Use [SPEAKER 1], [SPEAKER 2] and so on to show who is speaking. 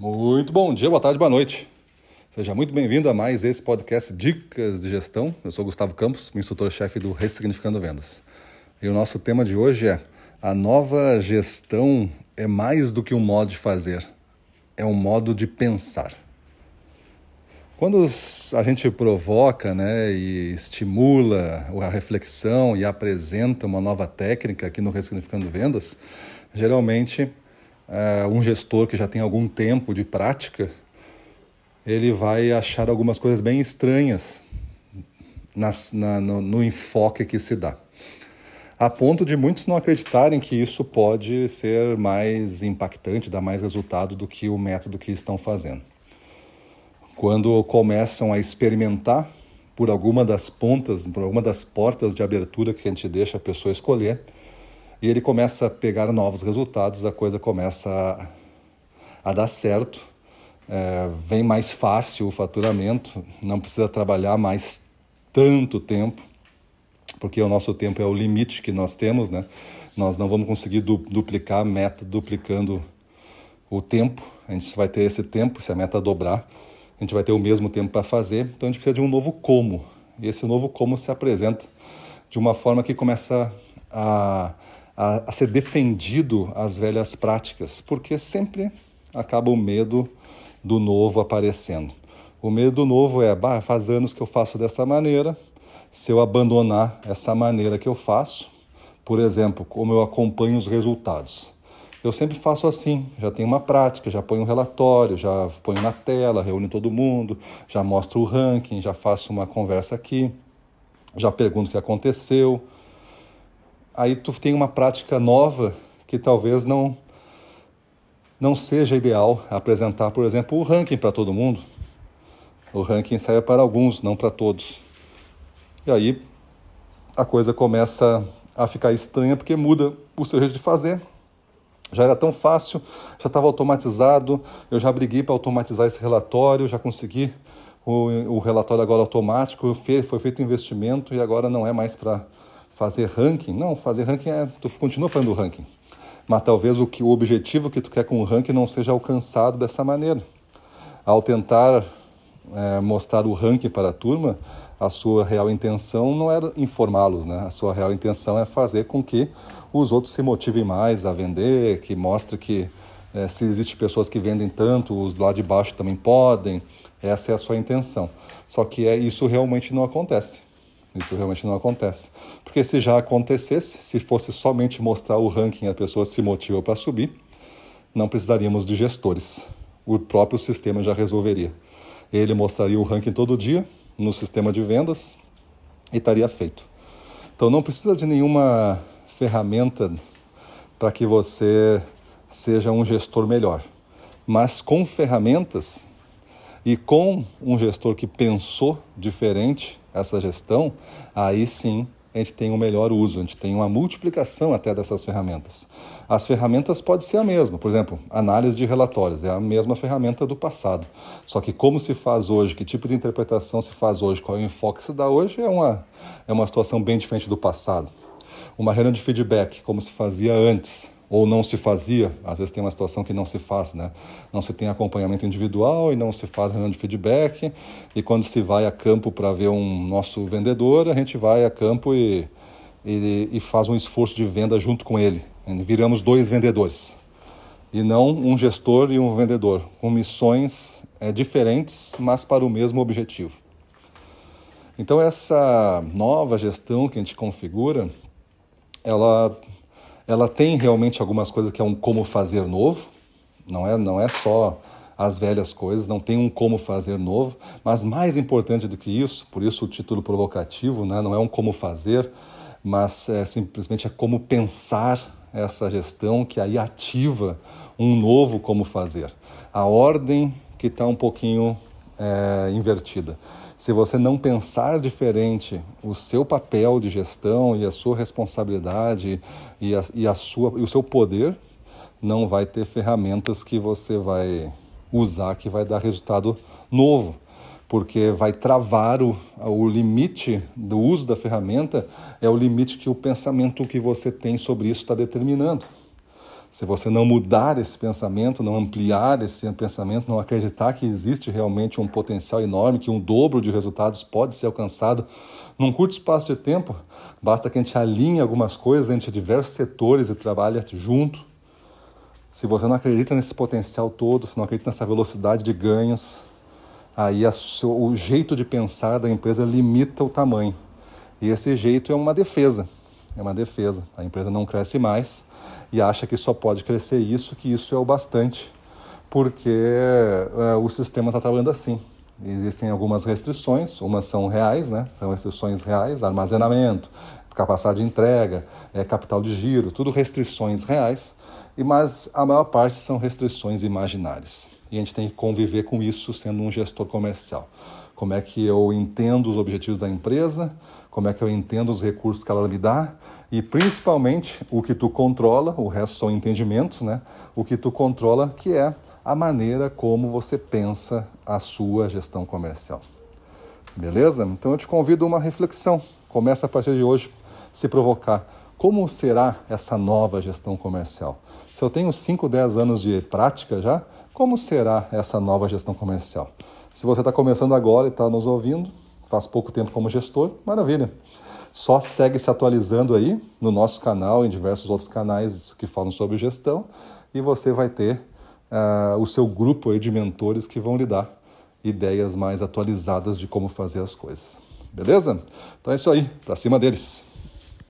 [SPEAKER 1] Muito bom dia, boa tarde, boa noite. Seja muito bem-vindo a mais esse podcast Dicas de Gestão. Eu sou Gustavo Campos, instrutor-chefe do Ressignificando Vendas. E o nosso tema de hoje é: a nova gestão é mais do que um modo de fazer, é um modo de pensar. Quando a gente provoca né, e estimula a reflexão e apresenta uma nova técnica aqui no Ressignificando Vendas, geralmente uh, um gestor que já tem algum tempo de prática, ele vai achar algumas coisas bem estranhas nas, na, no, no enfoque que se dá. A ponto de muitos não acreditarem que isso pode ser mais impactante, dar mais resultado do que o método que estão fazendo. Quando começam a experimentar por alguma das pontas, por alguma das portas de abertura que a gente deixa a pessoa escolher, e ele começa a pegar novos resultados, a coisa começa a, a dar certo, é, vem mais fácil o faturamento, não precisa trabalhar mais tanto tempo, porque o nosso tempo é o limite que nós temos, né? Nós não vamos conseguir du duplicar a meta duplicando o tempo, a gente vai ter esse tempo, se a meta dobrar, a gente vai ter o mesmo tempo para fazer, então a gente precisa de um novo como, e esse novo como se apresenta de uma forma que começa a a, a ser defendido as velhas práticas, porque sempre acaba o medo do novo aparecendo. O medo do novo é, bah, faz anos que eu faço dessa maneira, se eu abandonar essa maneira que eu faço, por exemplo, como eu acompanho os resultados. Eu sempre faço assim, já tenho uma prática, já ponho um relatório, já ponho na tela, reúno todo mundo, já mostro o ranking, já faço uma conversa aqui, já pergunto o que aconteceu, aí tu tem uma prática nova que talvez não não seja ideal apresentar, por exemplo, o ranking para todo mundo. O ranking serve para alguns, não para todos. E aí a coisa começa a ficar estranha porque muda o seu jeito de fazer. Já era tão fácil, já estava automatizado, eu já briguei para automatizar esse relatório, já consegui o, o relatório agora automático, foi feito investimento e agora não é mais para fazer ranking. Não, fazer ranking é. Tu continua fazendo ranking. Mas talvez o, que, o objetivo que tu quer com o ranking não seja alcançado dessa maneira. Ao tentar é, mostrar o ranking para a turma, a sua real intenção não era informá-los, né? A sua real intenção é fazer com que os outros se motivem mais a vender, que mostre que é, se existem pessoas que vendem tanto, os lá de baixo também podem. Essa é a sua intenção. Só que é, isso realmente não acontece. Isso realmente não acontece. Porque se já acontecesse, se fosse somente mostrar o ranking a pessoa se motiva para subir, não precisaríamos de gestores. O próprio sistema já resolveria. Ele mostraria o ranking todo dia no sistema de vendas e estaria feito. Então não precisa de nenhuma ferramenta para que você seja um gestor melhor. Mas com ferramentas e com um gestor que pensou diferente, essa gestão, aí sim a gente tem um melhor uso, a gente tem uma multiplicação até dessas ferramentas. As ferramentas podem ser a mesma, por exemplo, análise de relatórios, é a mesma ferramenta do passado. Só que como se faz hoje, que tipo de interpretação se faz hoje, qual é o enfoque que se dá hoje, é uma, é uma situação bem diferente do passado. Uma reunião de feedback, como se fazia antes, ou não se fazia, às vezes tem uma situação que não se faz, né? Não se tem acompanhamento individual e não se faz reunião de feedback, e quando se vai a campo para ver um nosso vendedor, a gente vai a campo e, e, e faz um esforço de venda junto com ele. Viramos dois vendedores, e não um gestor e um vendedor, com missões é, diferentes, mas para o mesmo objetivo. Então essa nova gestão que a gente configura, ela ela tem realmente algumas coisas que é um como fazer novo, não é, não é só as velhas coisas, não tem um como fazer novo, mas mais importante do que isso, por isso o título provocativo, né, não é um como fazer, mas é simplesmente é como pensar essa gestão que aí ativa um novo como fazer. A ordem que está um pouquinho é, invertida. Se você não pensar diferente o seu papel de gestão e a sua responsabilidade e, a, e, a sua, e o seu poder, não vai ter ferramentas que você vai usar que vai dar resultado novo, porque vai travar o, o limite do uso da ferramenta, é o limite que o pensamento que você tem sobre isso está determinando. Se você não mudar esse pensamento, não ampliar esse pensamento, não acreditar que existe realmente um potencial enorme, que um dobro de resultados pode ser alcançado num curto espaço de tempo, basta que a gente alinhe algumas coisas entre diversos setores e trabalhe junto. Se você não acredita nesse potencial todo, se não acredita nessa velocidade de ganhos, aí o jeito de pensar da empresa limita o tamanho. E esse jeito é uma defesa. É uma defesa. A empresa não cresce mais e acha que só pode crescer isso, que isso é o bastante, porque é, o sistema está trabalhando assim. Existem algumas restrições, umas são reais, né? São restrições reais, armazenamento, capacidade de entrega, é, capital de giro, tudo restrições reais, e mas a maior parte são restrições imaginárias. E a gente tem que conviver com isso sendo um gestor comercial. Como é que eu entendo os objetivos da empresa, como é que eu entendo os recursos que ela me dá e principalmente o que tu controla, o resto são entendimentos, né? O que tu controla que é a maneira como você pensa a sua gestão comercial. Beleza? Então eu te convido a uma reflexão. Começa a partir de hoje se provocar. Como será essa nova gestão comercial? Se eu tenho 5, 10 anos de prática já, como será essa nova gestão comercial? Se você está começando agora e está nos ouvindo, faz pouco tempo como gestor, maravilha. Só segue se atualizando aí no nosso canal, em diversos outros canais que falam sobre gestão, e você vai ter uh, o seu grupo aí de mentores que vão lhe dar ideias mais atualizadas de como fazer as coisas. Beleza? Então é isso aí, para cima deles.